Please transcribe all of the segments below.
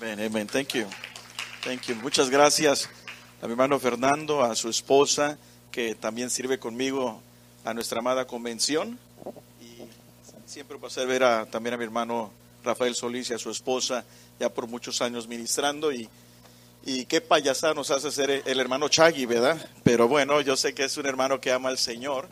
Amén, amén. Thank you. Thank you. Muchas gracias a mi hermano Fernando, a su esposa, que también sirve conmigo a nuestra amada convención. Y siempre un placer ver a, también a mi hermano Rafael Solís y a su esposa, ya por muchos años ministrando. Y, y qué payasada nos hace ser el hermano Chagui, ¿verdad? Pero bueno, yo sé que es un hermano que ama al Señor.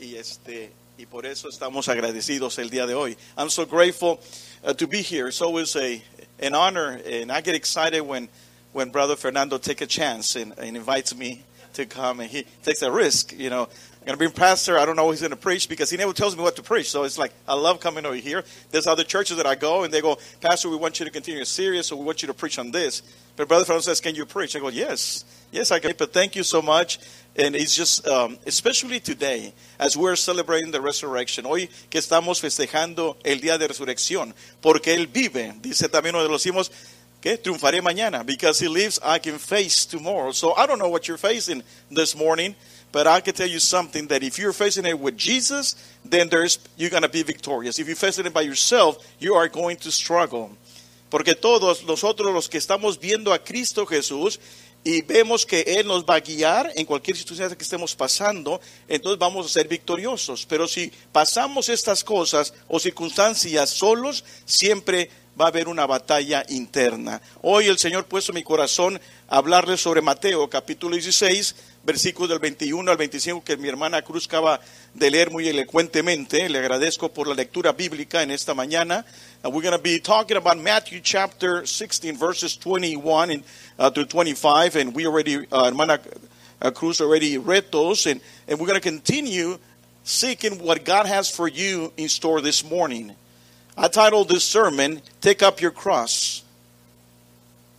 Y este y por eso estamos agradecidos el día de hoy. I'm so grateful uh, to be here. It's always a an honor, and I get excited when when Brother Fernando take a chance and, and invites me to come, and he takes a risk. You know, I'm gonna be a pastor. I don't know he's gonna preach because he never tells me what to preach. So it's like I love coming over here. There's other churches that I go, and they go, Pastor, we want you to continue your series, so we want you to preach on this. But Brother Fernando says, Can you preach? I go, Yes, yes, I can. But thank you so much. And it's just, um, especially today, as we're celebrating the resurrection, hoy que estamos festejando el día de resurrección, porque Él vive, dice también uno de los himnos, que triunfaré mañana, because He lives, I can face tomorrow. So I don't know what you're facing this morning, but I can tell you something that if you're facing it with Jesus, then there's you're going to be victorious. If you're facing it by yourself, you are going to struggle. Porque todos nosotros los que estamos viendo a Cristo Jesús y vemos que Él nos va a guiar en cualquier situación que estemos pasando, entonces vamos a ser victoriosos. Pero si pasamos estas cosas o circunstancias solos, siempre va a haber una batalla interna. Hoy el Señor en mi corazón hablarles sobre Mateo capítulo 16, versículos del 21 al 25 que mi hermana Cruz acaba de leer muy elocuentemente. Le agradezco por la lectura bíblica en esta mañana. And we're going to be talking about Matthew chapter 16, verses 21 and, uh, to 25. And we already, uh, hermana uh, Cruz already read those. And, and we're going to continue seeking what God has for you in store this morning. I titled this sermon, Take Up Your Cross.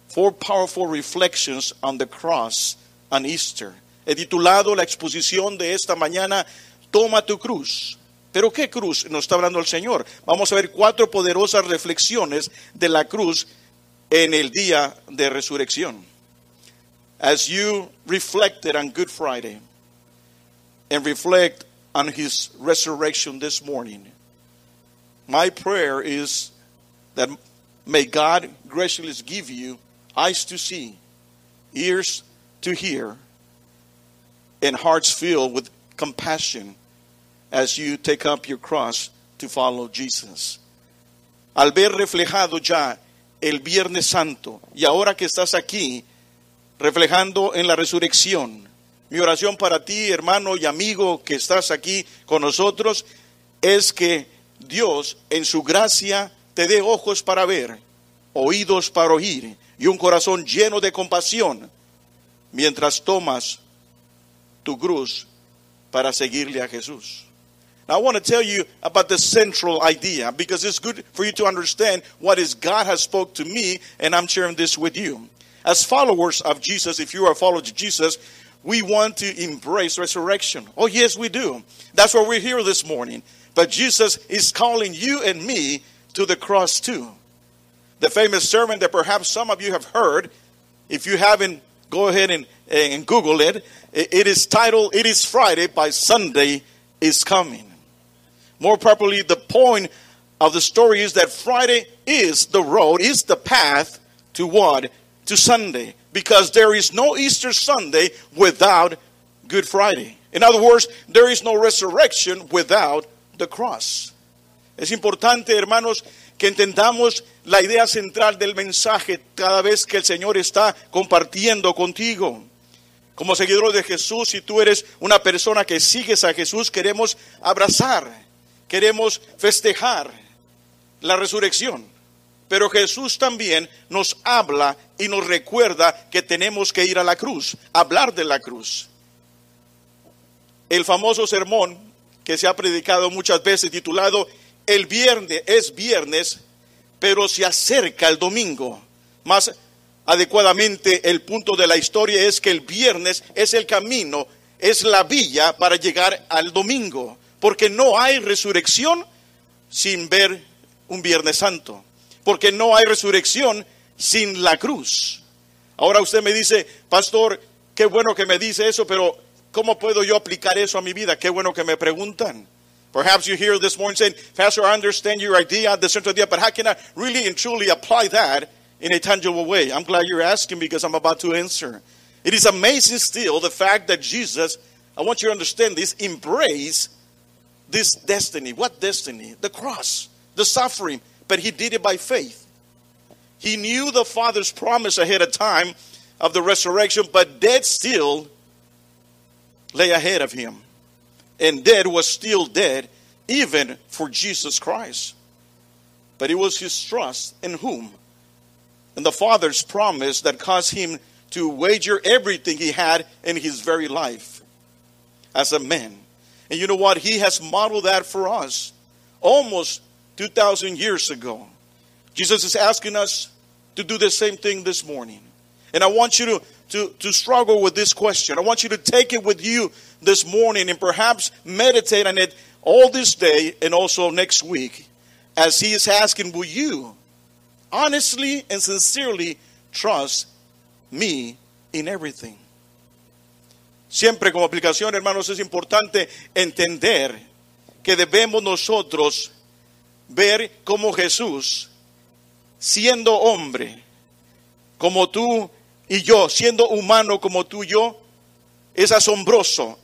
Four powerful reflections on the cross on Easter. He titulado la exposición de esta mañana, Toma tu cruz. Pero ¿qué cruz nos está hablando el Señor? Vamos a ver cuatro poderosas reflexiones de la cruz en el día de resurrección. As you reflected on Good Friday and reflect on his resurrection this morning, my prayer is that may God graciously give you eyes to see, ears to hear, and hearts filled with compassion as you take up your cross to follow Jesus. Al ver reflejado ya el Viernes Santo y ahora que estás aquí reflejando en la resurrección, mi oración para ti, hermano y amigo que estás aquí con nosotros, es que Dios en su gracia te dé ojos para ver, oídos para oír y un corazón lleno de compasión mientras tomas tu cruz para seguirle a Jesús. Now, I want to tell you about the central idea because it's good for you to understand what is God has spoke to me, and I'm sharing this with you. As followers of Jesus, if you are a follower of Jesus, we want to embrace resurrection. Oh, yes, we do. That's why we're here this morning. But Jesus is calling you and me to the cross too. The famous sermon that perhaps some of you have heard, if you haven't, go ahead and, and Google it. It is titled, It is Friday, by Sunday is Coming. More properly, the point of the story is that Friday is the road, is the path to what? To Sunday. Because there is no Easter Sunday without Good Friday. In other words, there is no resurrection without the cross. Es importante, hermanos, que entendamos la idea central del mensaje cada vez que el Señor está compartiendo contigo. Como seguidores de Jesús, si tú eres una persona que sigues a Jesús, queremos abrazar queremos festejar la resurrección. Pero Jesús también nos habla y nos recuerda que tenemos que ir a la cruz, hablar de la cruz. El famoso sermón que se ha predicado muchas veces titulado El viernes es viernes, pero se acerca el domingo. Más adecuadamente el punto de la historia es que el viernes es el camino, es la vía para llegar al domingo porque no hay resurrección sin ver un Viernes Santo, porque no hay resurrección sin la cruz. Ahora usted me dice, pastor, qué bueno que me dice eso, pero ¿cómo puedo yo aplicar eso a mi vida? Qué bueno que me preguntan. Perhaps you hear this morning saying, Pastor, I understand your idea, the central idea, but how can I really and truly apply that in a tangible way? I'm glad you're asking because I'm about to answer. It is amazing still the fact that Jesus, I want you to understand this, embrace this destiny. What destiny? The cross, the suffering, but he did it by faith. He knew the Father's promise ahead of time of the resurrection, but death still lay ahead of him. And dead was still dead, even for Jesus Christ. But it was his trust in whom? And the Father's promise that caused him to wager everything he had in his very life as a man. And you know what? He has modeled that for us almost 2,000 years ago. Jesus is asking us to do the same thing this morning. And I want you to, to, to struggle with this question. I want you to take it with you this morning and perhaps meditate on it all this day and also next week as he is asking, Will you honestly and sincerely trust me in everything? Siempre como aplicación, hermanos, es importante entender que debemos nosotros ver como Jesús, siendo hombre, como tú y yo, siendo humano como tú y yo, es asombroso.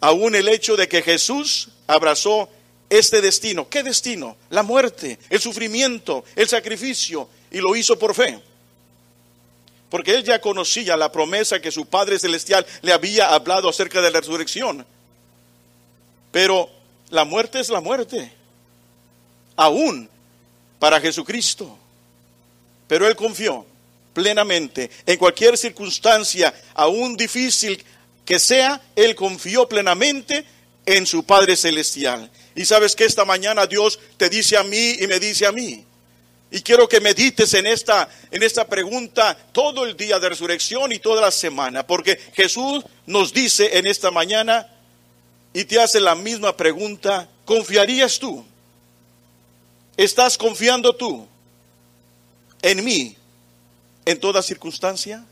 Aún el hecho de que Jesús abrazó este destino. ¿Qué destino? La muerte, el sufrimiento, el sacrificio, y lo hizo por fe. Porque él ya conocía la promesa que su Padre Celestial le había hablado acerca de la resurrección. Pero la muerte es la muerte, aún para Jesucristo. Pero él confió plenamente en cualquier circunstancia, aún difícil que sea, él confió plenamente en su Padre Celestial. Y sabes que esta mañana Dios te dice a mí y me dice a mí. Y quiero que medites en esta, en esta pregunta todo el día de resurrección y toda la semana, porque Jesús nos dice en esta mañana y te hace la misma pregunta, ¿confiarías tú? ¿Estás confiando tú en mí en toda circunstancia?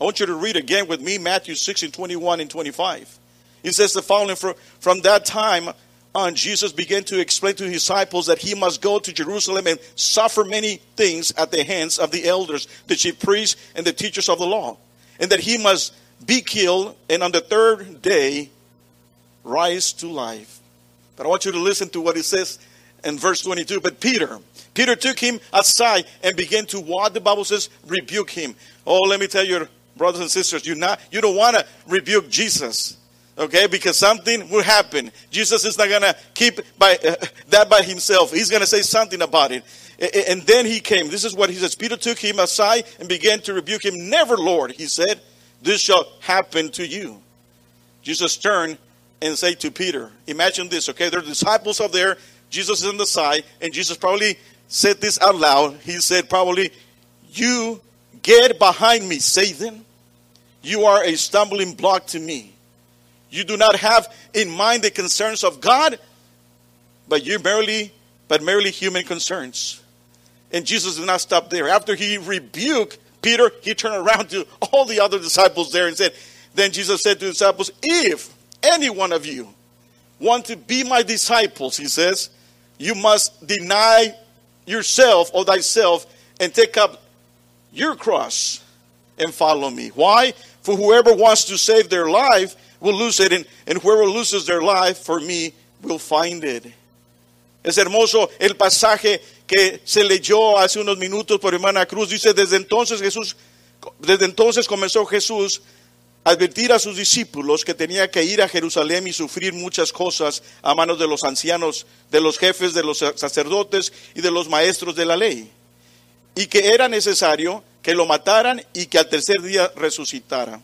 I want you to read again with me Matthew 6 and 21 and 25. It says the following from, from that time on, Jesus began to explain to his disciples that he must go to Jerusalem and suffer many things at the hands of the elders, the chief priests, and the teachers of the law, and that he must be killed and on the third day rise to life. But I want you to listen to what he says in verse 22. But Peter, Peter took him aside and began to what the Bible says, rebuke him. Oh, let me tell you, brothers and sisters, you not you don't want to rebuke Jesus okay? Because something will happen. Jesus is not to keep by, uh, that by himself. He's to say something about it. And then he came. This is what he says. Peter took him aside and began to rebuke him. Never lord he said this shall happen to you. Jesus turned and said to peter imagine this okay? There are disciples up there jesus is on the side and jesus probably said this out loud he said probably you get behind me satan you are a stumbling block to me you do not have in mind the concerns of God, but you're merely, but merely human concerns. And Jesus did not stop there. After he rebuked Peter, he turned around to all the other disciples there and said, Then Jesus said to the disciples, If any one of you want to be my disciples, he says, you must deny yourself or thyself and take up your cross and follow me. Why? For whoever wants to save their life will lose it, and, and whoever loses their life for me will find it. Es hermoso el pasaje que se leyó hace unos minutos por hermana Cruz. Dice, desde entonces Jesús, desde entonces comenzó Jesús advertir a sus discípulos que tenía que ir a Jerusalén y sufrir muchas cosas a manos de los ancianos, de los jefes, de los sacerdotes y de los maestros de la ley. Y que era necesario que lo mataran y que al tercer día resucitara.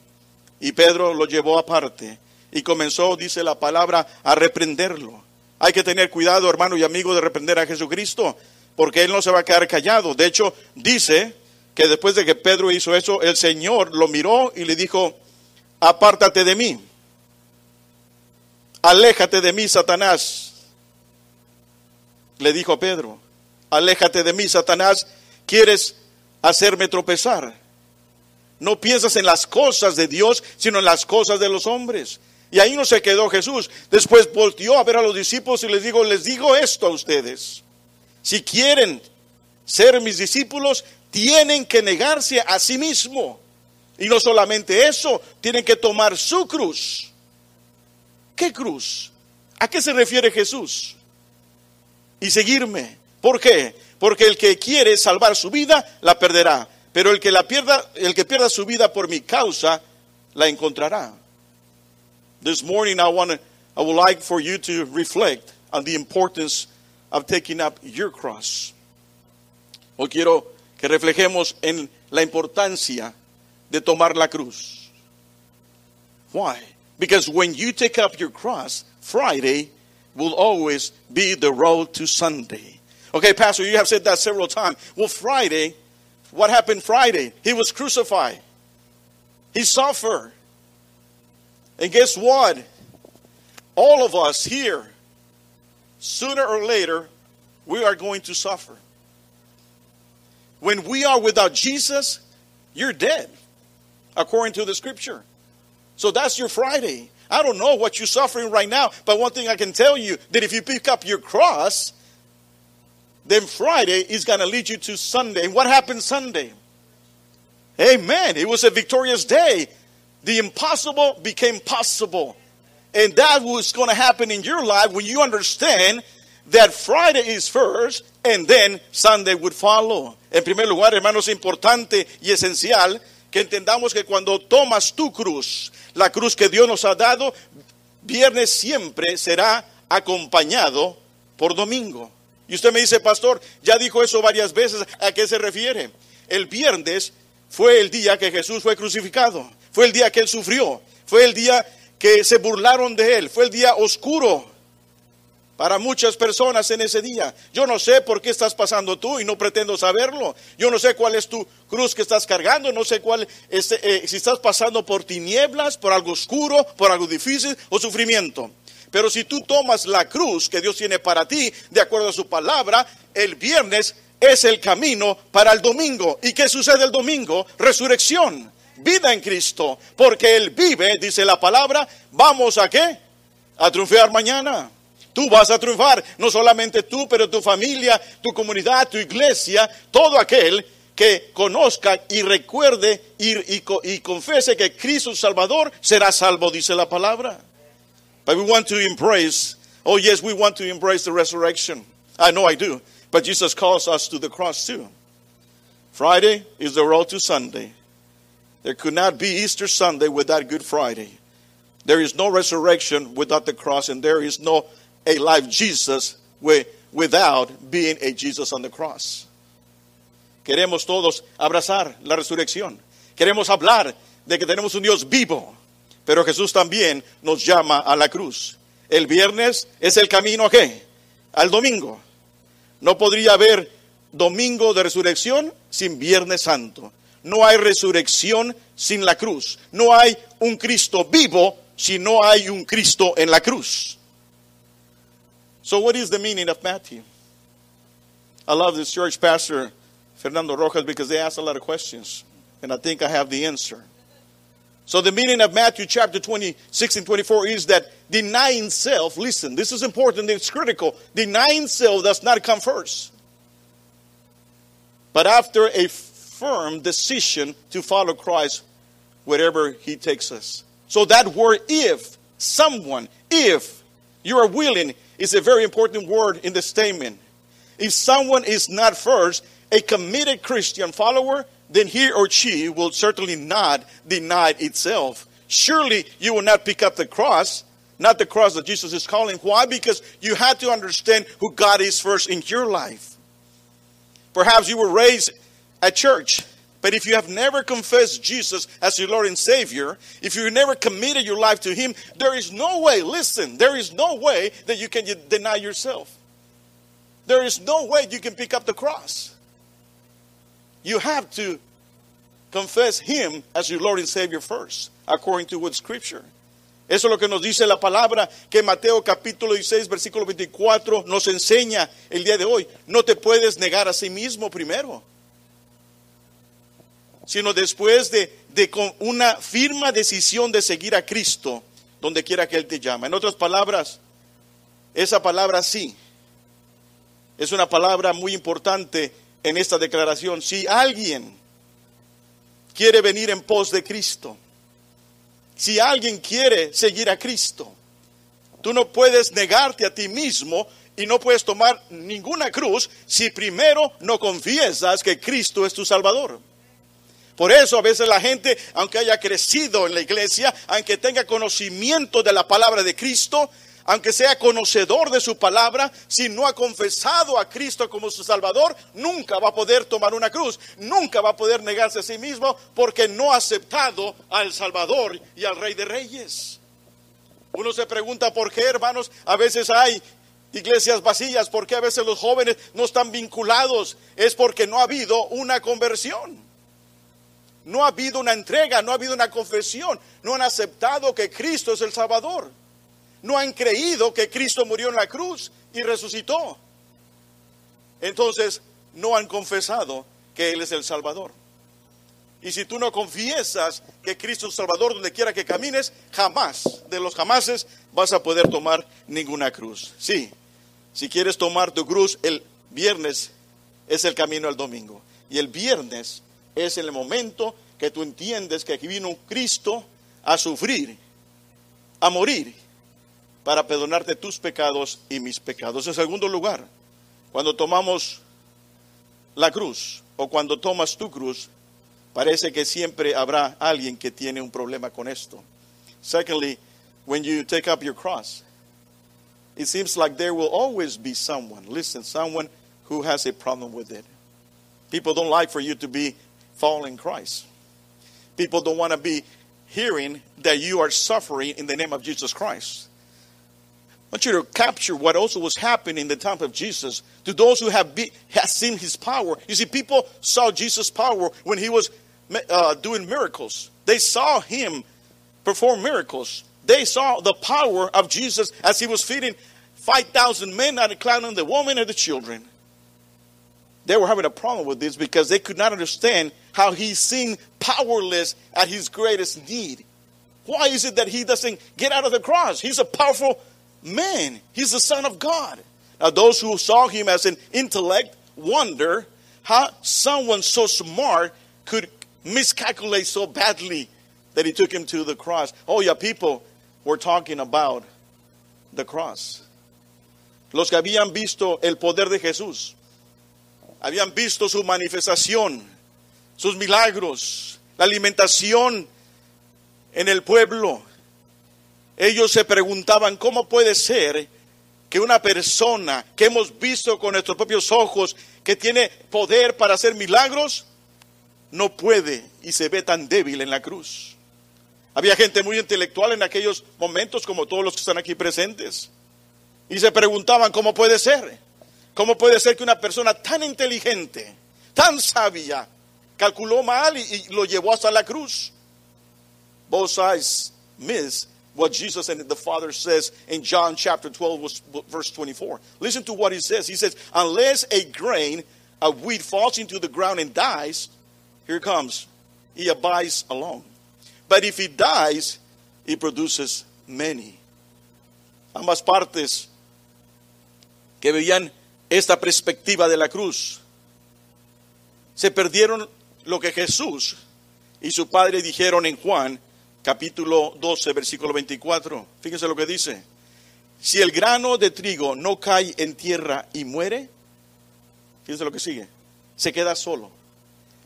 Y Pedro lo llevó aparte y comenzó, dice la palabra, a reprenderlo. Hay que tener cuidado, hermano y amigo, de reprender a Jesucristo, porque él no se va a quedar callado. De hecho, dice que después de que Pedro hizo eso, el Señor lo miró y le dijo, apártate de mí, aléjate de mí, Satanás. Le dijo a Pedro, aléjate de mí, Satanás, quieres hacerme tropezar. No piensas en las cosas de Dios, sino en las cosas de los hombres. Y ahí no se quedó Jesús. Después volvió a ver a los discípulos y les digo, les digo esto a ustedes. Si quieren ser mis discípulos, tienen que negarse a sí mismo. Y no solamente eso, tienen que tomar su cruz. ¿Qué cruz? ¿A qué se refiere Jesús? Y seguirme. ¿Por qué? Porque el que quiere salvar su vida, la perderá. Pero el que la pierda, el que pierda su vida por mi causa, la encontrará. This morning I want I would like for you to reflect on the importance of taking up your cross. Hoy quiero que reflejemos en la importancia de tomar la cruz. Why? Because when you take up your cross, Friday will always be the road to Sunday. Okay, Pastor, you have said that several times. Well, Friday, what happened Friday? He was crucified. He suffered. And guess what? All of us here, sooner or later, we are going to suffer. When we are without Jesus, you're dead, according to the scripture. So that's your Friday. I don't know what you're suffering right now, but one thing I can tell you that if you pick up your cross, then Friday is going to lead you to Sunday. And what happened Sunday? Amen. It was a victorious day. The impossible became possible. And that was going to happen in your life when you understand that Friday is first and then Sunday would follow. En primer lugar, hermanos, es importante y esencial que entendamos que cuando tomas tu cruz, la cruz que Dios nos ha dado, viernes siempre será acompañado por domingo. Y usted me dice, pastor, ya dijo eso varias veces, ¿a qué se refiere? El viernes fue el día que Jesús fue crucificado, fue el día que él sufrió, fue el día que se burlaron de él, fue el día oscuro para muchas personas en ese día. Yo no sé por qué estás pasando tú y no pretendo saberlo. Yo no sé cuál es tu cruz que estás cargando, no sé cuál es, eh, si estás pasando por tinieblas, por algo oscuro, por algo difícil o sufrimiento. Pero si tú tomas la cruz que Dios tiene para ti, de acuerdo a su palabra, el viernes es el camino para el domingo. ¿Y qué sucede el domingo? Resurrección, vida en Cristo, porque Él vive, dice la palabra, vamos a qué? A triunfar mañana. Tú vas a triunfar, no solamente tú, pero tu familia, tu comunidad, tu iglesia, todo aquel que conozca y recuerde y, y, confese que Cristo Salvador será salvo, dice la palabra. But we want to embrace, oh yes, we want to embrace the resurrection. I know I do. But Jesus calls us to the cross too. Friday is the road to Sunday. There could not be Easter Sunday without Good Friday. There is no resurrection without the cross, and there is no a life Jesus without being a Jesus on the cross. Queremos todos abrazar la resurrección. Queremos hablar de que tenemos un Dios vivo, pero Jesús también nos llama a la cruz. El viernes es el camino a qué? Al domingo. No podría haber domingo de resurrección sin Viernes Santo. No hay resurrección sin la cruz. No hay un Cristo vivo si no hay un Cristo en la cruz. So, what is the meaning of Matthew? I love this church pastor, Fernando Rojas, because they ask a lot of questions, and I think I have the answer. So, the meaning of Matthew chapter 26 and 24 is that denying self, listen, this is important, it's critical. Denying self does not come first, but after a firm decision to follow Christ wherever He takes us. So, that word if, someone, if you are willing, is a very important word in the statement. If someone is not first a committed Christian follower, then he or she will certainly not deny itself. Surely you will not pick up the cross, not the cross that Jesus is calling. Why? Because you had to understand who God is first in your life. Perhaps you were raised at church but if you have never confessed Jesus as your Lord and Savior, if you never committed your life to Him, there is no way, listen, there is no way that you can deny yourself. There is no way you can pick up the cross. You have to confess Him as your Lord and Savior first, according to what Scripture. Eso es lo que nos dice la palabra que Mateo capítulo 16, versículo 24 nos enseña el día de hoy. No te puedes negar a sí mismo primero sino después de, de con una firma decisión de seguir a Cristo donde quiera que Él te llama. En otras palabras, esa palabra sí es una palabra muy importante en esta declaración, si alguien quiere venir en pos de Cristo, si alguien quiere seguir a Cristo, tú no puedes negarte a ti mismo y no puedes tomar ninguna cruz si primero no confiesas que Cristo es tu Salvador. Por eso a veces la gente, aunque haya crecido en la iglesia, aunque tenga conocimiento de la palabra de Cristo, aunque sea conocedor de su palabra, si no ha confesado a Cristo como su Salvador, nunca va a poder tomar una cruz, nunca va a poder negarse a sí mismo porque no ha aceptado al Salvador y al Rey de Reyes. Uno se pregunta por qué, hermanos, a veces hay iglesias vacías, por qué a veces los jóvenes no están vinculados. Es porque no ha habido una conversión. No ha habido una entrega, no ha habido una confesión. No han aceptado que Cristo es el Salvador no han creído que Cristo murió en la cruz y resucitó. Entonces no han confesado que Él es el Salvador. Y si tú no confiesas que Cristo es Salvador donde quiera que camines, jamás, de los jamases, vas a poder tomar ninguna cruz. Sí, si quieres tomar tu cruz, el viernes es el camino al domingo. Y el viernes es el momento que tú entiendes que aquí vino Cristo a sufrir, a morir para perdonarte tus pecados y mis pecados. En segundo lugar, cuando tomamos la cruz o cuando tomas tu cruz, parece que siempre habrá alguien que tiene un problema con esto. Secondly, when you take up your cross, it seems like there will always be someone, listen, someone who has a problem with it. People don't like for you to be following Christ. People don't want to be hearing that you are suffering in the name of Jesus Christ. I want you to capture what also was happening in the time of Jesus. To those who have, be, have seen his power, you see, people saw Jesus' power when he was uh, doing miracles. They saw him perform miracles. They saw the power of Jesus as he was feeding 5,000 men, not including the women and the children. They were having a problem with this because they could not understand how he seemed powerless at his greatest need. Why is it that he doesn't get out of the cross? He's a powerful man. He's the Son of God. Now, those who saw him as an intellect wonder how someone so smart could miscalculate so badly that he took him to the cross. Oh, yeah, people were talking about the cross. Los que habían visto el poder de Jesús, habían visto su manifestación, sus milagros, la alimentación en el pueblo, ellos se preguntaban cómo puede ser que una persona que hemos visto con nuestros propios ojos, que tiene poder para hacer milagros, no puede y se ve tan débil en la cruz. Había gente muy intelectual en aquellos momentos, como todos los que están aquí presentes. Y se preguntaban, ¿cómo puede ser? ¿Cómo puede ser que una persona tan inteligente, tan sabia, calculó mal y, lo llevó hasta la cruz? Both sides miss what Jesus and the Father says in John chapter 12, verse 24. Listen to what he says. He says, Unless a grain of wheat falls into the ground and dies, here comes, he abides alone. But if he dies, he produces many. Ambas partes que veían esta perspectiva de la cruz se perdieron lo que Jesús y su Padre dijeron en Juan capítulo 12, versículo 24. Fíjense lo que dice. Si el grano de trigo no cae en tierra y muere, fíjense lo que sigue, se queda solo.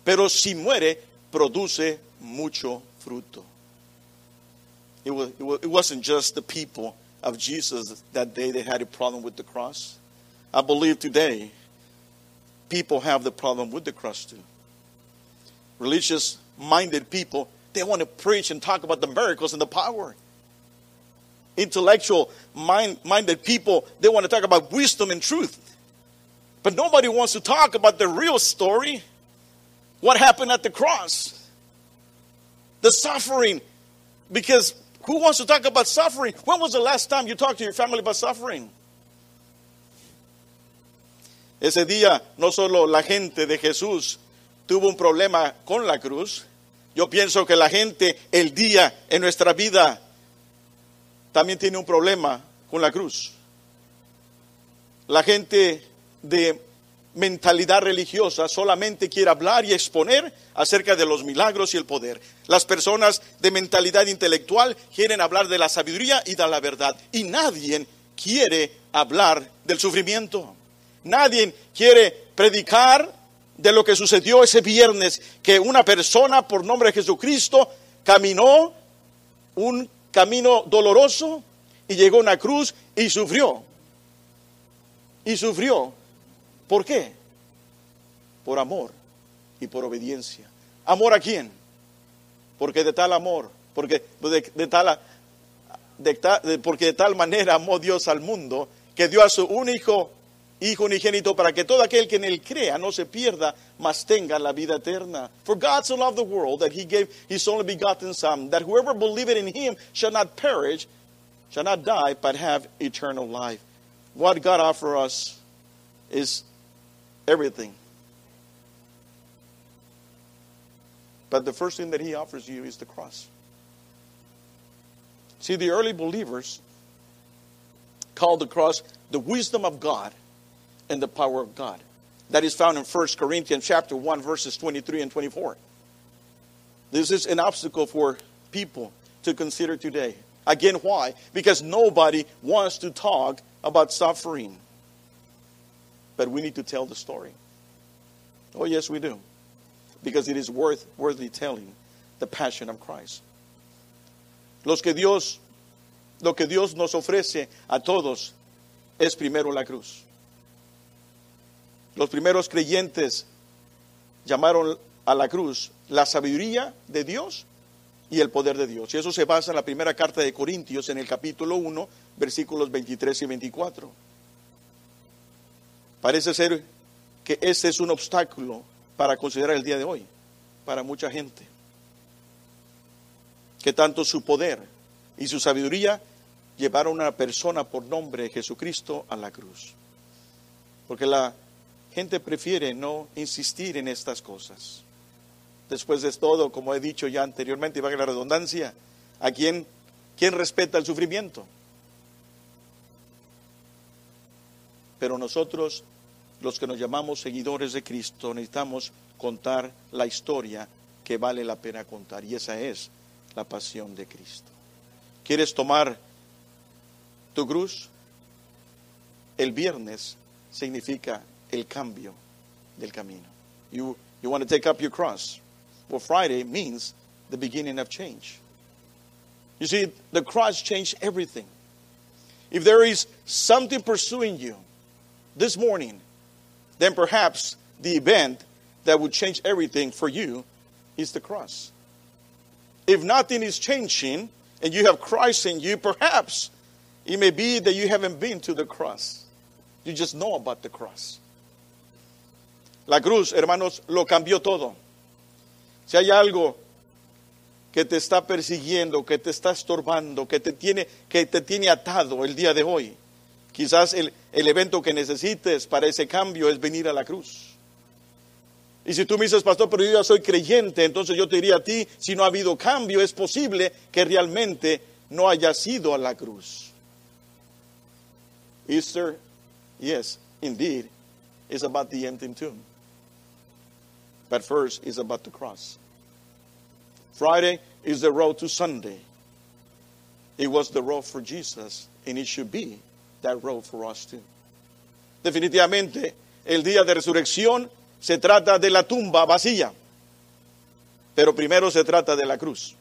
Pero si muere, produce mucho fruto. It, was, it wasn't just the people of Jesus that day that had a problem with the cross. I believe today people have the problem with the cross too. Religious minded people they want to preach and talk about the miracles and the power. Intellectual mind, minded people, they want to talk about wisdom and truth. But nobody wants to talk about the real story. What happened at the cross? The suffering. Because who wants to talk about suffering? When was the last time you talked to your family about suffering? Ese día no solo la gente de Jesús tuvo un problema con la cruz, Yo pienso que la gente el día en nuestra vida también tiene un problema con la cruz. La gente de mentalidad religiosa solamente quiere hablar y exponer acerca de los milagros y el poder. Las personas de mentalidad intelectual quieren hablar de la sabiduría y de la verdad. Y nadie quiere hablar del sufrimiento. Nadie quiere predicar de lo que sucedió ese viernes, que una persona por nombre de Jesucristo caminó un camino doloroso y llegó a una cruz y sufrió. Y sufrió ¿Por qué? Por amor y por obediencia. ¿Amor a quién? Porque de tal amor, porque de, tal, porque de tal manera amó Dios al mundo que dio a su único Hijo unigénito para que todo aquel que en él crea no se pierda, mas tenga la vida eterna. For God so loved the world that he gave his only begotten Son, that whoever believeth in him shall not perish, shall not die, but have eternal life. What God offers us is everything. But the first thing that he offers you is the cross. See, the early believers called the cross the wisdom of God and the power of God. That is found in 1 Corinthians chapter 1 verses 23 and 24. This is an obstacle for people to consider today. Again, why? Because nobody wants to talk about suffering but we need to tell the story. Oh, yes, we do. Because it is worth worthy telling the passion of Christ. Los que Dios, lo que Dios nos ofrece a todos es primero la cruz. Los primeros creyentes llamaron a la cruz la sabiduría de Dios y el poder de Dios. Y eso se basa en la primera carta de Corintios en el capítulo 1, versículos 23 y 24. Parece ser que ese es un obstáculo para considerar el día de hoy, para mucha gente. Que tanto su poder y su sabiduría llevaron a una persona por nombre Jesucristo a la cruz. Porque la gente prefiere no insistir en estas cosas. Después de todo, como he dicho ya anteriormente, y va a la redundancia, ¿a quién, quién respeta el sufrimiento? Pero nosotros los que nos llamamos seguidores de Cristo necesitamos contar la historia que vale la pena contar y esa es la pasión de Cristo. ¿Quieres tomar tu cruz? El viernes significa el cambio del camino. You, you want to take up your cross. Well, Friday means the beginning of change. You see, the cross changed everything. If there is something pursuing you this morning, then perhaps the event that would change everything for you is the cross. If nothing is changing and you have Christ in you, perhaps it may be that you haven't been to the cross. You just know about the cross. La cruz, hermanos, lo cambió todo. Si hay algo que te está persiguiendo, que te está estorbando, que te tiene, que te tiene atado el día de hoy, Quizás el, evento que necesites para ese cambio es venir a la cruz. Y si tú me dices, pastor, pero yo ya soy creyente, entonces yo te diría a ti, si no ha habido cambio, es posible que realmente no haya sido a la cruz. Easter, yes, indeed, is about the empty tomb. But first is about the cross. Friday is the road to Sunday. It was the road for Jesus, and it should be that road for us too. Definitivamente, el día de resurrección se trata de la tumba vacía, pero primero se trata de la cruz.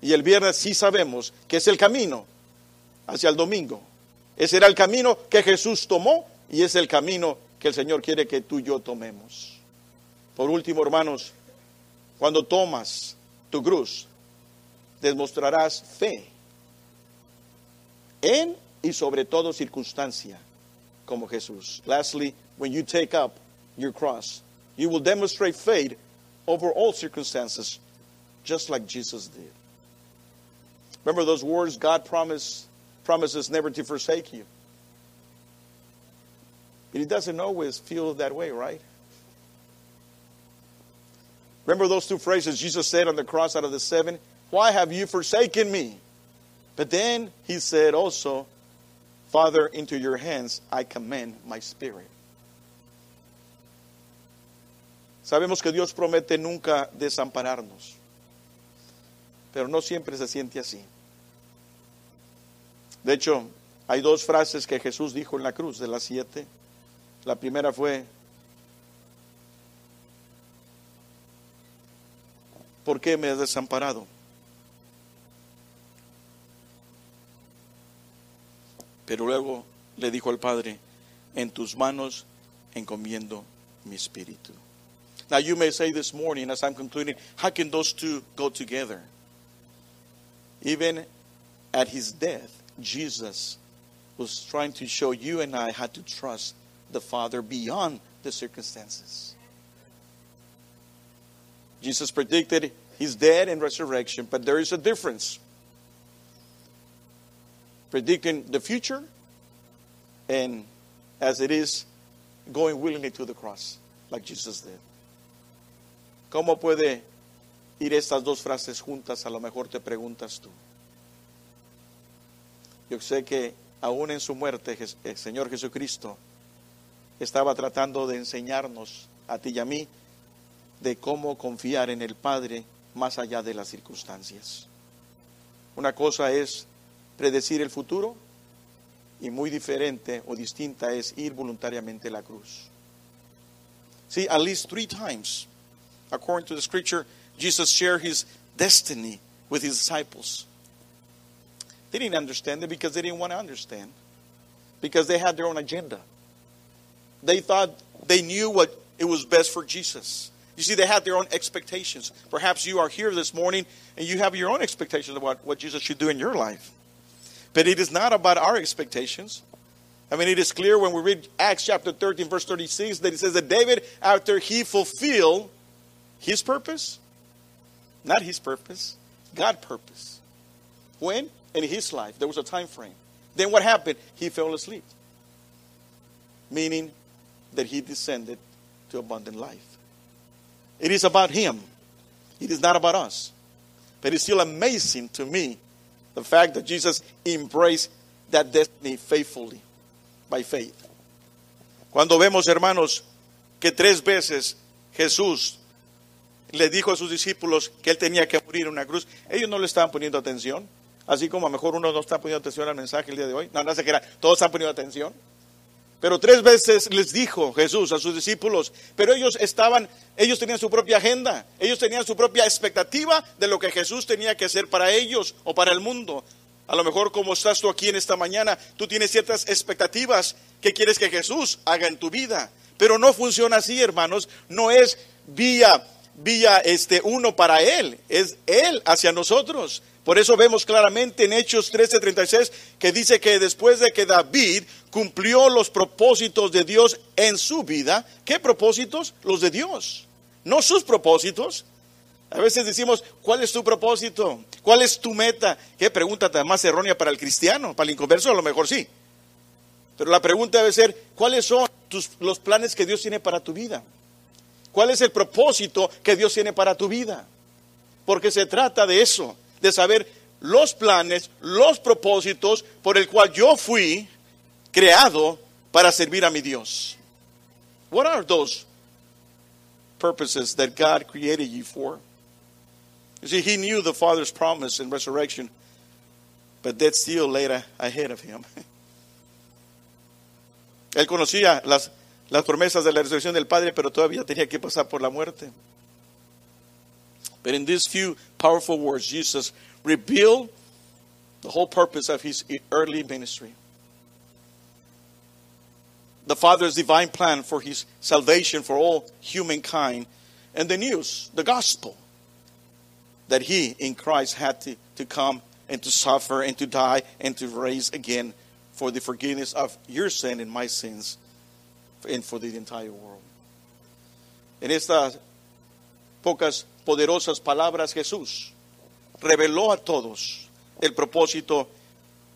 Y el viernes sí sabemos que es el camino hacia el domingo. Ese era el camino que Jesús tomó y es el camino que el Señor quiere que tú y yo tomemos. Por último, hermanos, cuando tomas tu cruz, demostrarás fe en y sobre todo circunstancia como Jesús. Lastly, when you take up your cross, you will demonstrate faith over all circumstances, just like Jesus did. Remember those words God promised, promises never to forsake you. But He doesn't always feel that way, right? Remember those two phrases Jesus said on the cross out of the seven? Why have you forsaken me? But then He said also, Father, into your hands I commend my spirit. Sabemos que Dios promete nunca desampararnos, pero no siempre se siente así. De hecho, hay dos frases que Jesús dijo en la cruz de las siete. La primera fue, ¿por qué me has desamparado? Pero luego le dijo al Padre, en tus manos encomiendo mi espíritu. Now you may say this morning as I'm concluding, how can those two go together? Even at his death, Jesus was trying to show you and I how to trust the Father beyond the circumstances. Jesus predicted his death and resurrection, but there is a difference. Predicting the future and as it is going willingly to the cross, like Jesus did. ¿Cómo puede ir estas dos frases juntas? A lo mejor te preguntas tú. Yo sé que aún en su muerte el Señor Jesucristo estaba tratando de enseñarnos a ti y a mí de cómo confiar en el Padre más allá de las circunstancias. Una cosa es predecir el futuro y muy diferente o distinta es ir voluntariamente a la cruz. See, at least three times, according to the scripture, Jesus shared his destiny with his disciples. They didn't understand it because they didn't want to understand, because they had their own agenda. They thought they knew what it was best for Jesus. You see, they had their own expectations. Perhaps you are here this morning and you have your own expectations about what Jesus should do in your life. But it is not about our expectations. I mean, it is clear when we read Acts chapter 13, verse 36, that it says that David, after he fulfilled his purpose, not his purpose, God purpose. When? In his life. There was a time frame. Then what happened? He fell asleep. Meaning that he descended to abundant life. It is about him. It is not about us. But it's still amazing to me the fact that Jesus embraced that destiny faithfully, by faith. Cuando vemos, hermanos, que tres veces Jesús le dijo a sus discípulos que él tenía que morir en una cruz, ellos no le estaban poniendo atención, así como a lo mejor uno no está poniendo atención al mensaje el día de hoy, no, se crean, todos están poniendo atención. Pero tres veces les dijo Jesús a sus discípulos, pero ellos estaban, ellos tenían su propia agenda, ellos tenían su propia expectativa de lo que Jesús tenía que hacer para ellos o para el mundo. A lo mejor como estás tú aquí en esta mañana, tú tienes ciertas expectativas. Que quieres que Jesús haga en tu vida, pero no funciona así, hermanos, no es vía vía este uno para él, es él hacia nosotros. Por eso vemos claramente en Hechos 13:36 que dice que después de que David cumplió los propósitos de Dios en su vida, ¿qué propósitos? Los de Dios, no sus propósitos. A veces decimos, ¿cuál es tu propósito? ¿Cuál es tu meta? Qué pregunta más errónea para el cristiano, para el inconverso a lo mejor sí. Pero la pregunta debe ser, ¿cuáles son tus, los planes que Dios tiene para tu vida? ¿Cuál es el propósito que Dios tiene para tu vida? Porque se trata de eso de saber los planes, los propósitos por el cual yo fui creado para servir a mi Dios. What are those purposes that God created you for? You see, he knew the Father's promise in resurrection, but that still laid ahead of him. Él conocía las, las promesas de la resurrección del Padre, pero todavía tenía que pasar por la muerte. But in these few powerful words, Jesus revealed the whole purpose of his early ministry. The Father's divine plan for his salvation for all humankind, and the news, the gospel, that he in Christ had to, to come and to suffer and to die and to raise again for the forgiveness of your sin and my sins and for the entire world. And it's estas pocas poderosas palabras Jesús reveló a todos el propósito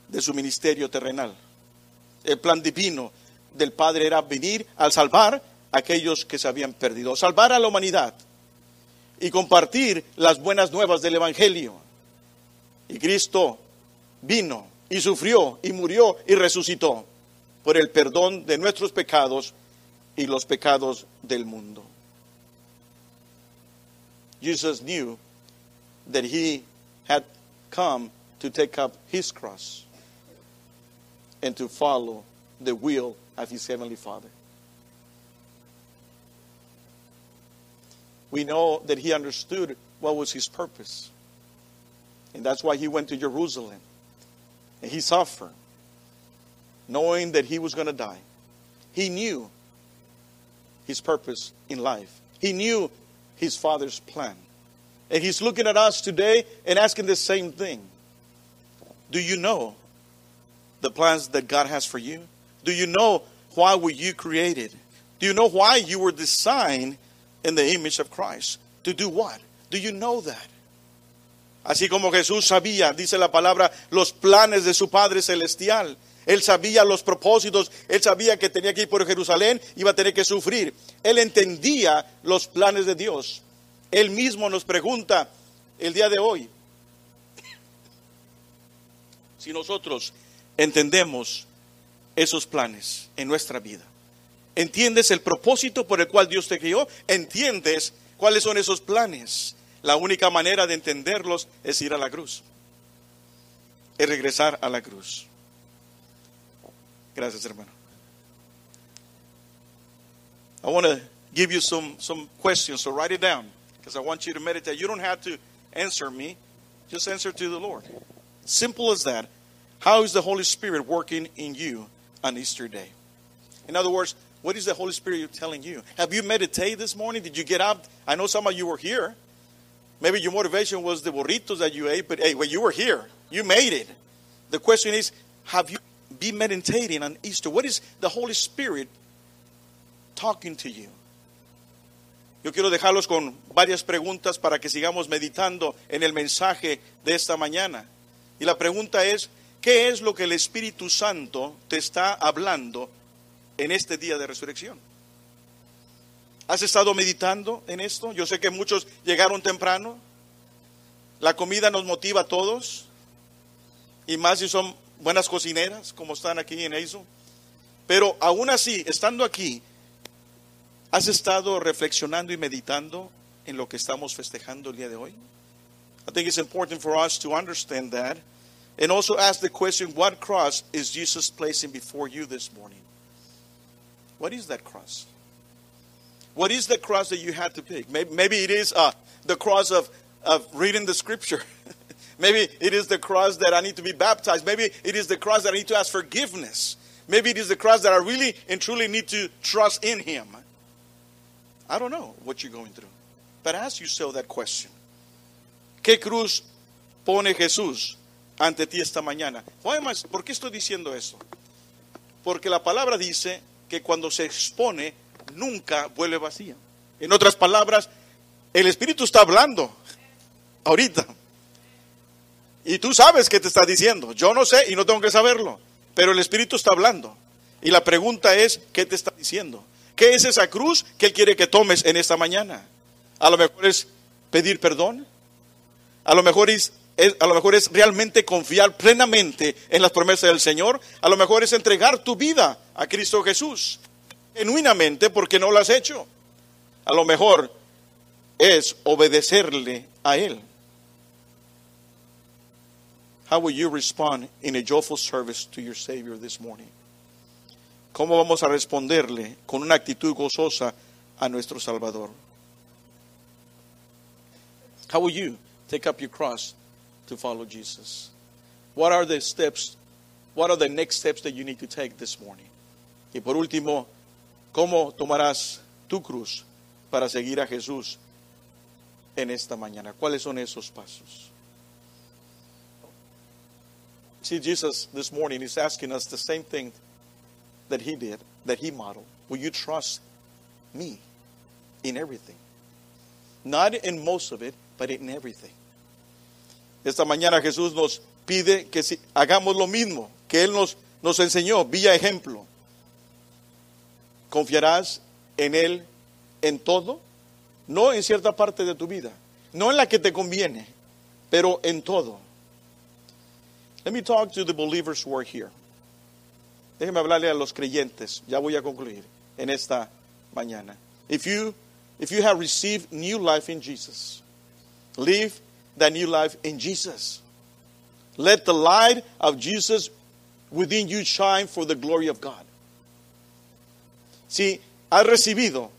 de su ministerio terrenal. El plan divino del Padre era venir a salvar a aquellos que se habían perdido, salvar a la humanidad y compartir las buenas nuevas del Evangelio. Y Cristo vino y sufrió y murió y resucitó por el perdón de nuestros pecados y los pecados del mundo. Jesus knew that he had come to take up his cross and to follow the will of his heavenly Father. We know that he understood what was his purpose. And that's why he went to Jerusalem. And he suffered, knowing that he was going to die. He knew his purpose in life, he knew his Father's plan. And he's looking at us today and asking the same thing Do you know the plans that God has for you? Do you know why were you created? Do you know why you were designed in the image of Christ? To do what? Do you know that? Así como Jesús sabía, dice la palabra, los planes de su Padre Celestial. Él sabía los propósitos, él sabía que tenía que ir por Jerusalén, iba a tener que sufrir. Él entendía los planes de Dios. Él mismo nos pregunta el día de hoy, si nosotros entendemos esos planes en nuestra vida. ¿Entiendes el propósito por el cual Dios te crió? ¿Entiendes cuáles son esos planes? La única manera de entenderlos es ir a la cruz. Es regresar a la cruz. Gracias, hermano. I want to give you some, some questions, so write it down because I want you to meditate. You don't have to answer me, just answer to the Lord. Simple as that. How is the Holy Spirit working in you on Easter Day? In other words, what is the Holy Spirit telling you? Have you meditated this morning? Did you get up? I know some of you were here. Maybe your motivation was the burritos that you ate, but hey, when you were here, you made it. The question is, have you been meditating on Easter? What is the Holy Spirit talking to you? Yo quiero dejarlos con varias preguntas para que sigamos meditando en el mensaje de esta mañana. Y la pregunta es, ¿qué es lo que el Espíritu Santo te está hablando en este día de resurrección? ¿Has estado meditando en esto? Yo sé que muchos llegaron temprano. La comida nos motiva a todos. Y más si son buenas cocineras, como están aquí en eso. Pero aún así, estando aquí, ¿has estado reflexionando y meditando en lo que estamos festejando el día de hoy? I think it's important for us to understand that and also ask the question what cross is Jesus placing before you this morning? What is that cross? What is the cross that you had to pick? Maybe, maybe it is uh, the cross of, of reading the scripture. maybe it is the cross that I need to be baptized. Maybe it is the cross that I need to ask forgiveness. Maybe it is the cross that I really and truly need to trust in Him. I don't know what you're going through. But ask yourself that question. ¿Qué cruz pone Jesús ante ti esta mañana? Why am ¿Por qué estoy diciendo eso? Porque la palabra dice que cuando se expone, nunca vuelve vacía. En otras palabras, el Espíritu está hablando ahorita. Y tú sabes qué te está diciendo. Yo no sé y no tengo que saberlo. Pero el Espíritu está hablando. Y la pregunta es, ¿qué te está diciendo? ¿Qué es esa cruz que Él quiere que tomes en esta mañana? A lo mejor es pedir perdón. A lo mejor es, es- a lo mejor es realmente confiar plenamente en las promesas del Señor. A lo mejor es entregar tu vida a Cristo Jesús. Genuinamente porque no lo has hecho. A lo mejor es obedecerle a Él. How will you respond in a joyful service to your Savior this morning? ¿Cómo vamos a responderle con una actitud gozosa a nuestro Salvador? How will you take up your cross to follow Jesus? What are the steps? What are the next steps that you need to take this morning? Y por último, ¿cómo tomarás tu cruz para seguir a Jesús en esta mañana? ¿Cuáles son esos pasos? See, Jesus this morning is asking us the same thing that he did, that he modeled. Will you trust me in everything? Not in most of it, but in everything. Esta mañana Jesús nos pide que si hagamos lo mismo que Él nos, nos enseñó vía ejemplo. ¿Confiarás en Él en todo? No en cierta parte de tu vida, no en la que te conviene, pero en todo. Let me talk to the believers who are here. Déjeme hablarle a los creyentes. Ya voy a concluir en esta mañana. If you if you have received new life in Jesus, Live that new life in Jesus. Let the light of Jesus within you shine for the glory of God. Si has recibido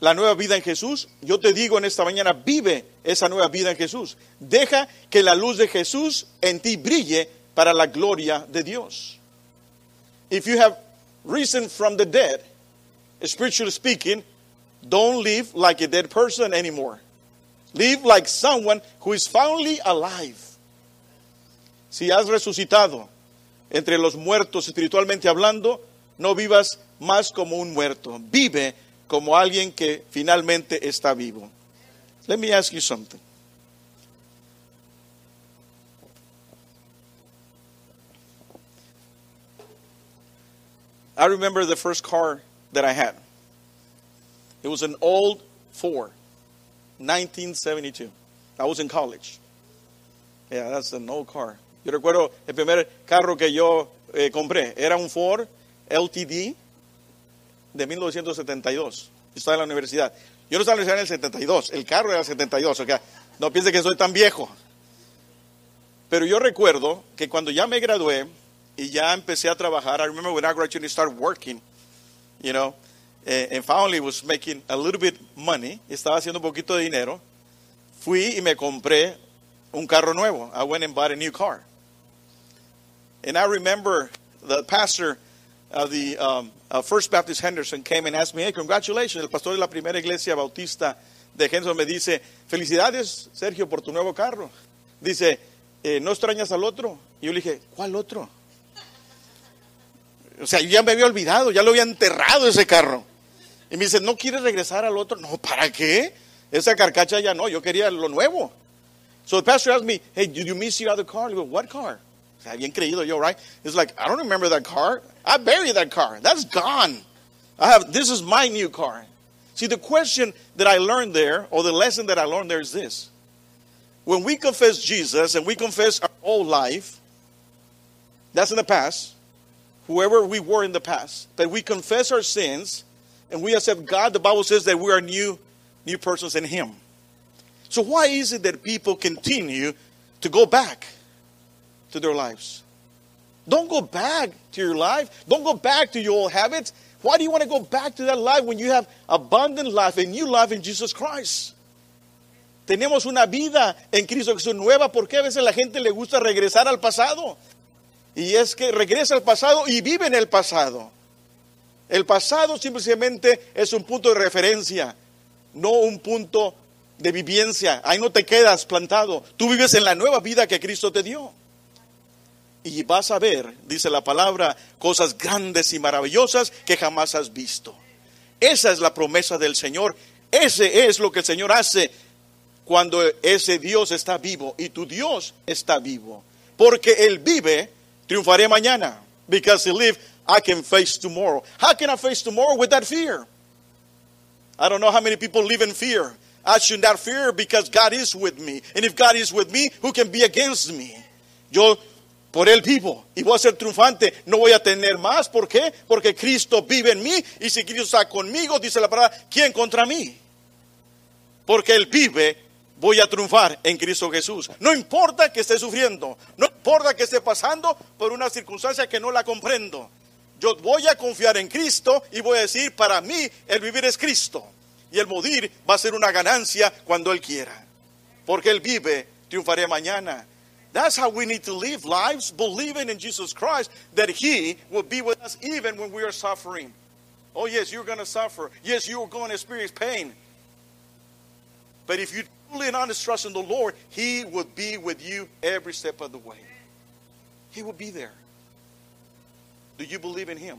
la nueva vida en Jesús, yo te digo en esta mañana, vive esa nueva vida en Jesús. Deja que la luz de Jesús en ti brille para la gloria de Dios. If you have risen from the dead, spiritually speaking, don't live like a dead person anymore. Live like someone who is finally alive. Si has resucitado entre los muertos espiritualmente hablando, no vivas más como un muerto. Vive como alguien que finalmente está vivo. Let me ask you something. I remember the first car that I had. It was an old Ford, 1972. I was in college. Yeah, that's an old car. Yo recuerdo el primer carro que yo eh, compré. Era un Ford LTD de 1972. Yo estaba en la universidad. Yo no estaba en la universidad en el 72. El carro era el 72. O no piense que soy tan viejo. Pero yo recuerdo que cuando ya me gradué y ya empecé a trabajar, I remember when I graduated and started working, you know, eh, and finally was making a little bit money, estaba haciendo un poquito de dinero, fui y me compré un carro nuevo. I went and bought a new car. And I remember the pastor of the um, uh, First Baptist Henderson came and asked me, hey, congratulations, el pastor de la primera iglesia bautista de Henderson me dice, felicidades, Sergio, por tu nuevo carro. Dice, eh, ¿no extrañas al otro? Y yo le dije, ¿cuál otro? O sea, yo ya me había olvidado, ya lo había enterrado ese carro. Y me dice, ¿no quieres regresar al otro? No, ¿para qué? Esa carcacha ya no, yo quería lo nuevo. So the pastor asked me, hey, did you miss your other car? I go, what car? Sea, bien creído yo, right? It's like, I don't remember that car. I buried that car. That's gone. I have, this is my new car. See, the question that I learned there, or the lesson that I learned there is this. When we confess Jesus and we confess our whole life, that's in the past, whoever we were in the past, that we confess our sins and we accept God, the Bible says that we are new, new persons in Him. So why is it that people continue to go back to their lives? Don't go back to your life. Don't go back to your old habits. Why do you want to go back to that life when you have abundant life, a new life in Jesus Christ? Tenemos una vida en Cristo Jesús nueva porque a veces la gente le gusta regresar al pasado. Y es que regresa al pasado y vive en el pasado. El pasado simplemente es un punto de referencia, no un punto de vivencia. Ahí no te quedas plantado. Tú vives en la nueva vida que Cristo te dio. Y vas a ver, dice la palabra, cosas grandes y maravillosas que jamás has visto. Esa es la promesa del Señor. Ese es lo que el Señor hace cuando ese Dios está vivo y tu Dios está vivo. Porque Él vive, triunfaré mañana. Because He live, I can face tomorrow. How can I face tomorrow with that fear? I don't know how many people live in fear. I should not fear because God is with me. And if God is with me, who can be against me? Yo por él vivo y voy a ser triunfante. No voy a tener más. ¿Por qué? Porque Cristo vive en mí y si Cristo está conmigo, dice la palabra, ¿quién contra mí? Porque Él vive, voy a triunfar en Cristo Jesús. No importa que esté sufriendo, no importa que esté pasando por una circunstancia que no la comprendo. Yo voy a confiar en Cristo y voy a decir, para mí el vivir es Cristo. Y el morir va a ser una ganancia cuando Él quiera. Porque Él vive, triunfaré mañana. That's how we need to live lives, believing in Jesus Christ that He will be with us even when we are suffering. Oh, yes, you're going to suffer. Yes, you're going to experience pain. But if you truly and honest trust in the Lord, He will be with you every step of the way. He will be there. Do you believe in Him?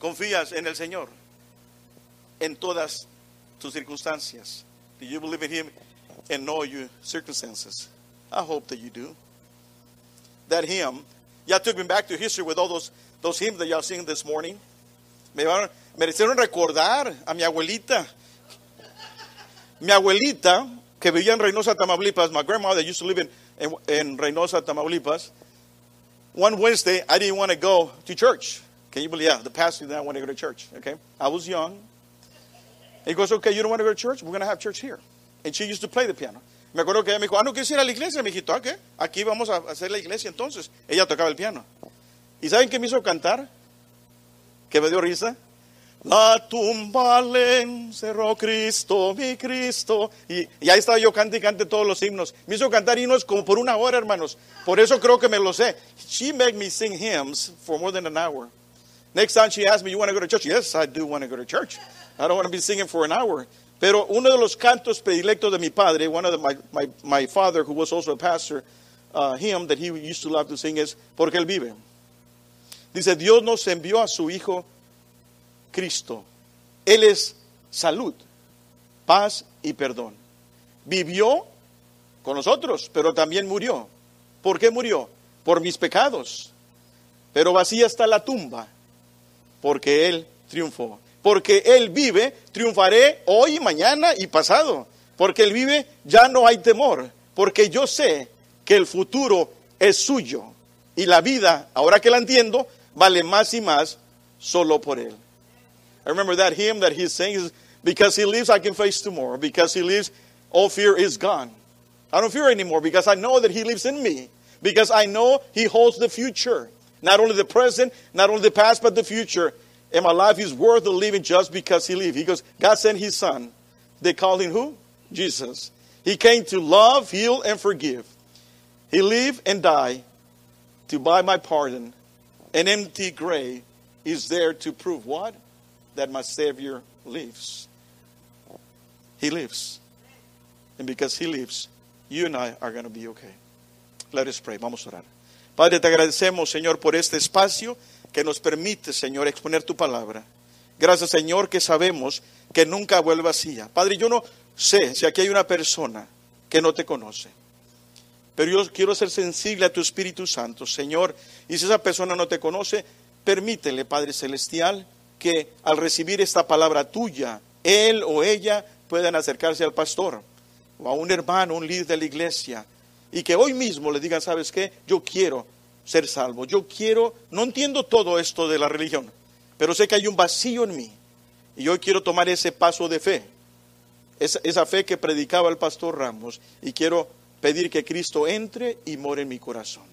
¿Confías en el Señor en todas tus circunstancias? Do you believe in Him and all your circumstances? I hope that you do. That hymn, ya took me back to history with all those, those hymns that y'all sing this morning. Me, me hicieron recordar a mi abuelita. Mi abuelita, que vivía en Reynosa, Tamaulipas, my grandmother used to live in, in, in Reynosa, Tamaulipas. One Wednesday, I didn't want to go to church. Can you believe? Yeah, the pastor didn't want to go to church. Okay, I was young. He goes, "Okay, you don't want to go to church? We're going to have church here." And she used to play the piano. Me acuerdo que ella me dijo, ah, no quieres ir a la iglesia. Me dijiste, ah, ¿qué? Aquí vamos a hacer la iglesia entonces. Ella tocaba el piano. ¿Y saben qué me hizo cantar? Que me dio risa. La tumba le encerró Cristo, mi Cristo. Y, y ahí estaba yo cante y cante todos los himnos. Me hizo cantar himnos como por una hora, hermanos. Por eso creo que me lo sé. She made me sing hymns for more than an hour. Next time she asked me, you want to go to church? Yes, I do want to go to church. I don't want to be singing for an hour. Pero uno de los cantos predilectos de mi padre, one of the, my, my, my father, who was also a pastor, uh, hymn that he used to love to sing is, Porque Él vive. Dice, Dios nos envió a su Hijo Cristo. Él es salud, paz y perdón. Vivió con nosotros, pero también murió. ¿Por qué murió? Por mis pecados. Pero vacía está la tumba, porque Él triunfó. Porque Él vive, triunfaré hoy, mañana y pasado. Porque Él vive, ya no hay temor. Porque yo sé que el futuro es suyo. Y la vida, ahora que la entiendo, vale más y más solo por Él. I remember that hymn that he's saying is, because He lives, I can face tomorrow. Because He lives, all fear is gone. I don't fear anymore because I know that He lives in me. Because I know He holds the future. Not only the present, not only the past, but the future. And my life is worth the living just because he lived. He goes, God sent his son. They called him who? Jesus. He came to love, heal, and forgive. He lived and died to buy my pardon. An empty grave is there to prove what? That my Savior lives. He lives. And because He lives, you and I are going to be okay. Let us pray. Vamos a orar. Padre, te agradecemos, Señor, por este espacio que nos permite, Señor, exponer tu palabra. Gracias, Señor, que sabemos que nunca vuelve vacía. Padre, yo no sé si aquí hay una persona que no te conoce. Pero yo quiero ser sensible a tu Espíritu Santo, Señor. Y si esa persona no te conoce, permítele, Padre Celestial, que al recibir esta palabra tuya, él o ella puedan acercarse al pastor o a un hermano, un líder de la iglesia, y que hoy mismo le digan, ¿sabes qué? Yo quiero ser salvo. Yo quiero, no entiendo todo esto de la religión, pero sé que hay un vacío en mí. Y hoy quiero tomar ese paso de fe, esa, esa fe que predicaba el pastor Ramos, y quiero pedir que Cristo entre y more en mi corazón.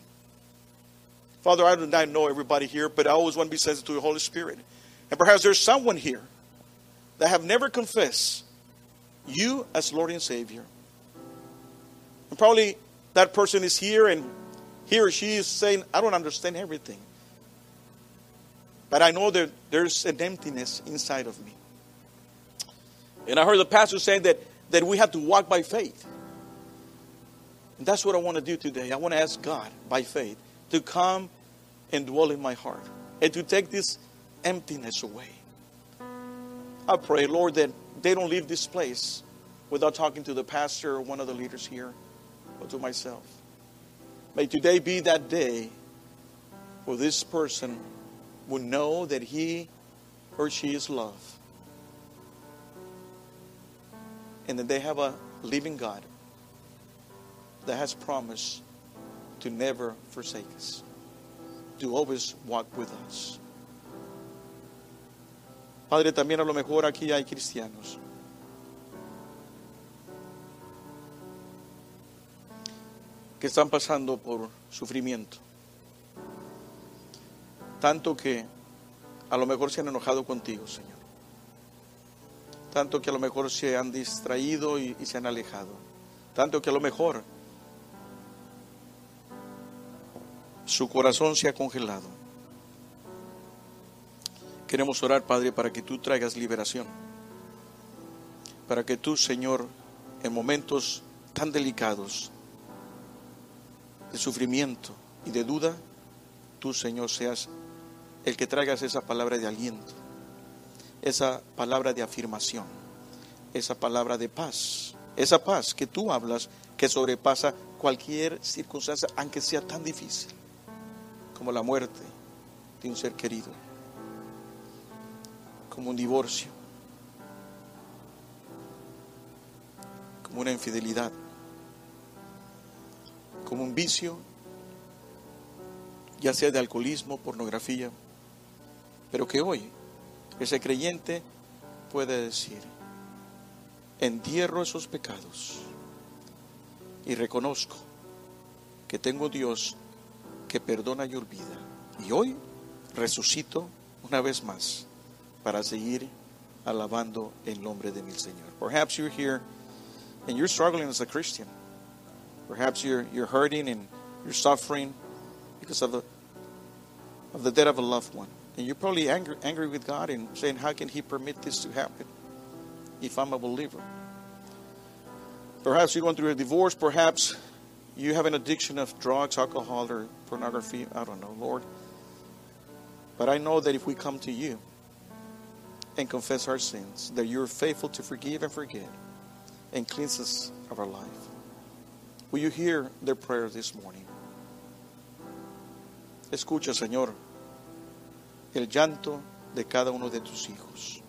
Father, I do not know everybody here, but I always want to be sensitive to the Holy Spirit. And perhaps there's someone here that have never confessed you as Lord and Savior. And probably that person is here and he or she is saying, I don't understand everything. But I know that there's an emptiness inside of me. And I heard the pastor saying that, that we have to walk by faith. And that's what I want to do today. I want to ask God by faith to come and dwell in my heart and to take this emptiness away. I pray, Lord, that they don't leave this place without talking to the pastor or one of the leaders here or to myself. May today be that day where this person will know that he or she is loved. And that they have a living God that has promised to never forsake us, to always walk with us. Padre, también a lo mejor aquí hay cristianos que están pasando por sufrimiento. Tanto que a lo mejor se han enojado contigo, Señor. Tanto que a lo mejor se han distraído y, y se han alejado. Tanto que a lo mejor su corazón se ha congelado. Queremos orar, Padre, para que tú traigas liberación. Para que tú, Señor, en momentos tan delicados, de sufrimiento y de duda, tú, Señor, seas el que traigas esa palabra de aliento, esa palabra de afirmación, esa palabra de paz, esa paz que tú hablas que sobrepasa cualquier circunstancia, aunque sea tan difícil como la muerte de un ser querido, como un divorcio, como una infidelidad como un vicio, ya sea de alcoholismo, pornografía, pero que hoy ese creyente puede decir, entierro esos pecados y reconozco que tengo Dios que perdona y olvida. Y hoy resucito una vez más para seguir alabando el nombre de mi Señor. Perhaps you're here and you're struggling as a Christian. Perhaps you're, you're hurting and you're suffering because of the, of the death of a loved one. And you're probably angry, angry with God and saying, How can He permit this to happen if I'm a believer? Perhaps you're going through a divorce. Perhaps you have an addiction of drugs, alcohol, or pornography. I don't know, Lord. But I know that if we come to you and confess our sins, that you're faithful to forgive and forget and cleanse us of our life. Will you hear their prayer this morning? Escucha, Señor, el llanto de cada uno de tus hijos.